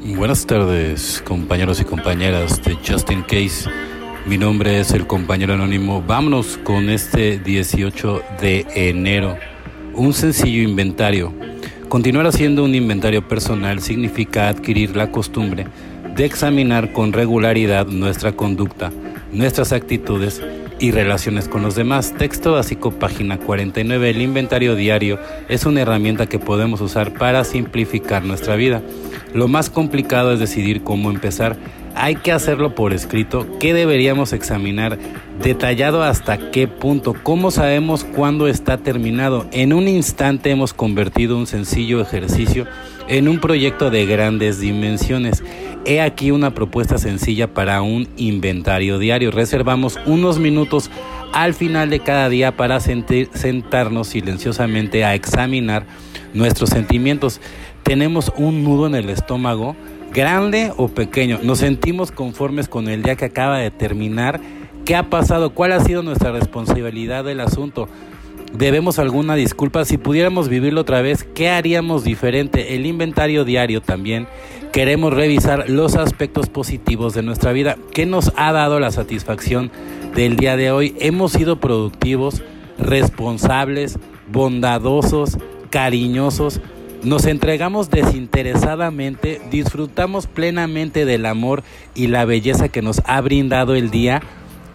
Buenas tardes, compañeros y compañeras de Justin Case. Mi nombre es el compañero anónimo. Vámonos con este 18 de enero. Un sencillo inventario. Continuar haciendo un inventario personal significa adquirir la costumbre de examinar con regularidad nuestra conducta, nuestras actitudes y relaciones con los demás. Texto básico, página 49. El inventario diario es una herramienta que podemos usar para simplificar nuestra vida. Lo más complicado es decidir cómo empezar. Hay que hacerlo por escrito, qué deberíamos examinar, detallado hasta qué punto, cómo sabemos cuándo está terminado. En un instante hemos convertido un sencillo ejercicio en un proyecto de grandes dimensiones. He aquí una propuesta sencilla para un inventario diario. Reservamos unos minutos al final de cada día para sentarnos silenciosamente a examinar nuestros sentimientos. Tenemos un nudo en el estómago, grande o pequeño. Nos sentimos conformes con el día que acaba de terminar. ¿Qué ha pasado? ¿Cuál ha sido nuestra responsabilidad del asunto? debemos alguna disculpa. Si pudiéramos vivirlo otra vez, ¿qué haríamos diferente? El inventario diario también. Queremos revisar los aspectos positivos de nuestra vida. ¿Qué nos ha dado la satisfacción del día de hoy? Hemos sido productivos, responsables, bondadosos, cariñosos. Nos entregamos desinteresadamente, disfrutamos plenamente del amor y la belleza que nos ha brindado el día.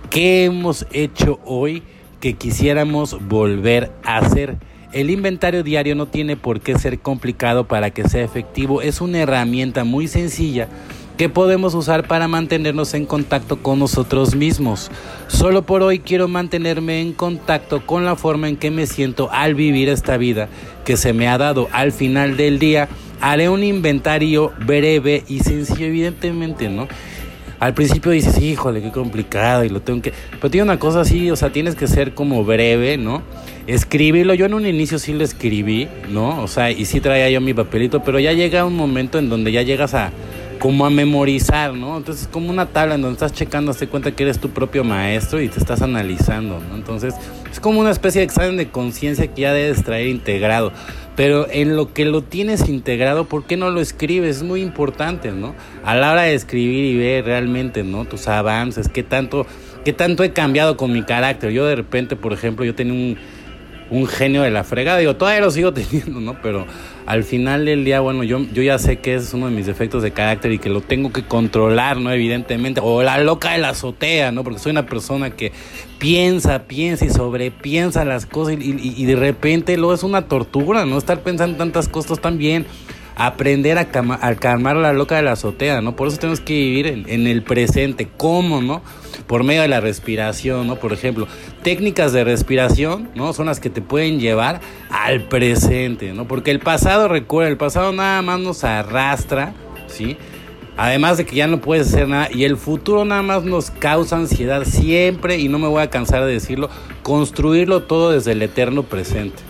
¿Qué hemos hecho hoy? que quisiéramos volver a hacer. El inventario diario no tiene por qué ser complicado para que sea efectivo, es una herramienta muy sencilla que podemos usar para mantenernos en contacto con nosotros mismos. Solo por hoy quiero mantenerme en contacto con la forma en que me siento al vivir esta vida que se me ha dado. Al final del día haré un inventario breve y sencillo, evidentemente, ¿no? Al principio dices, híjole, qué complicado y lo tengo que... Pero tiene una cosa así, o sea, tienes que ser como breve, ¿no? Escribirlo, yo en un inicio sí lo escribí, ¿no? O sea, y sí traía yo mi papelito, pero ya llega un momento en donde ya llegas a como a memorizar, ¿no? Entonces es como una tabla en donde estás checando, te cuenta que eres tu propio maestro y te estás analizando, ¿no? Entonces es como una especie de examen de conciencia que ya debes traer integrado. Pero en lo que lo tienes integrado, ¿por qué no lo escribes? Es muy importante, ¿no? A la hora de escribir y ver realmente, ¿no? Tus avances, qué tanto, qué tanto he cambiado con mi carácter. Yo de repente, por ejemplo, yo tenía un, un genio de la fregada. Digo, todavía lo sigo teniendo, ¿no? Pero al final del día, bueno, yo, yo ya sé que es uno de mis defectos de carácter y que lo tengo que controlar, ¿no? Evidentemente. O la loca de la azotea, ¿no? Porque soy una persona que piensa, piensa y sobrepiensa las cosas y, de repente luego es una tortura, ¿no? Estar pensando tantas cosas también aprender a, calmar la loca de la azotea, ¿no? Por eso tenemos que vivir en, en, el presente. ¿Cómo, no? Por medio de la respiración, ¿no? Por ejemplo, técnicas de respiración, ¿no? Son las que te pueden llevar al presente, ¿no? Porque el pasado, recuerda, el pasado nada más nos arrastra, ¿sí? Además de que ya no puedes hacer nada y el futuro nada más nos causa ansiedad siempre y no me voy a cansar de decirlo, construirlo todo desde el eterno presente.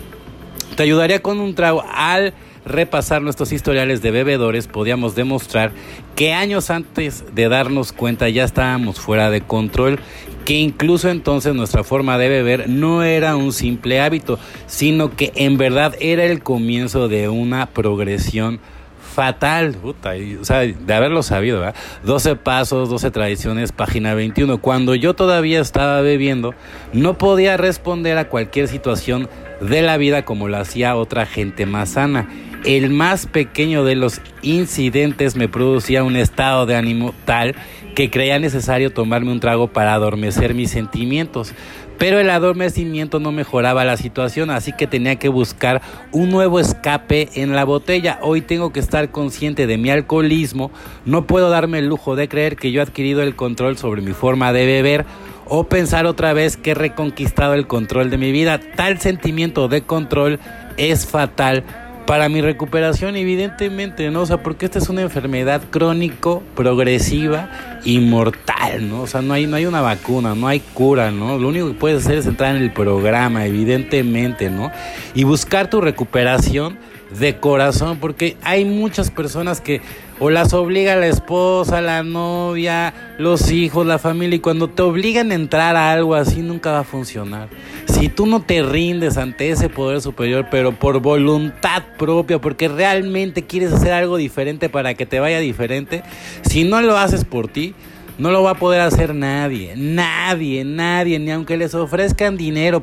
Te ayudaría con un trago al repasar nuestros historiales de bebedores, podíamos demostrar que años antes de darnos cuenta ya estábamos fuera de control, que incluso entonces nuestra forma de beber no era un simple hábito, sino que en verdad era el comienzo de una progresión fatal, o sea, de haberlo sabido, ¿verdad? 12 pasos, 12 tradiciones, página 21. Cuando yo todavía estaba bebiendo, no podía responder a cualquier situación de la vida como lo hacía otra gente más sana. El más pequeño de los incidentes me producía un estado de ánimo tal que creía necesario tomarme un trago para adormecer mis sentimientos. Pero el adormecimiento no mejoraba la situación, así que tenía que buscar un nuevo escape en la botella. Hoy tengo que estar consciente de mi alcoholismo. No puedo darme el lujo de creer que yo he adquirido el control sobre mi forma de beber o pensar otra vez que he reconquistado el control de mi vida. Tal sentimiento de control es fatal para mi recuperación, evidentemente, ¿no? O sea, porque esta es una enfermedad crónico, progresiva y mortal, ¿no? O sea, no hay, no hay una vacuna, no hay cura, ¿no? Lo único que puedes hacer es entrar en el programa, evidentemente, ¿no? Y buscar tu recuperación de corazón, porque hay muchas personas que o las obliga la esposa, la novia, los hijos, la familia, y cuando te obligan a entrar a algo así nunca va a funcionar. Si tú no te rindes ante ese poder superior, pero por voluntad propia, porque realmente quieres hacer algo diferente para que te vaya diferente, si no lo haces por ti, no lo va a poder hacer nadie, nadie, nadie, ni aunque les ofrezcan dinero.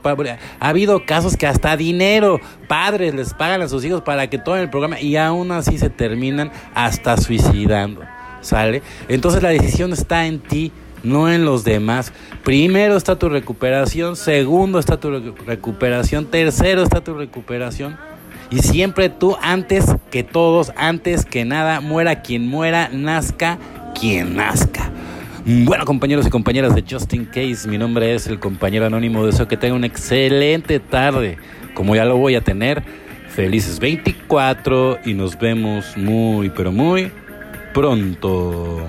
Ha habido casos que hasta dinero, padres les pagan a sus hijos para que tomen el programa y aún así se terminan hasta suicidando. ¿Sale? Entonces la decisión está en ti, no en los demás. Primero está tu recuperación, segundo está tu recuperación, tercero está tu recuperación. Y siempre tú, antes que todos, antes que nada, muera quien muera, nazca quien nazca. Bueno, compañeros y compañeras de Justin Case, mi nombre es el compañero anónimo. Deseo que tengan una excelente tarde, como ya lo voy a tener. Felices 24 y nos vemos muy, pero muy pronto.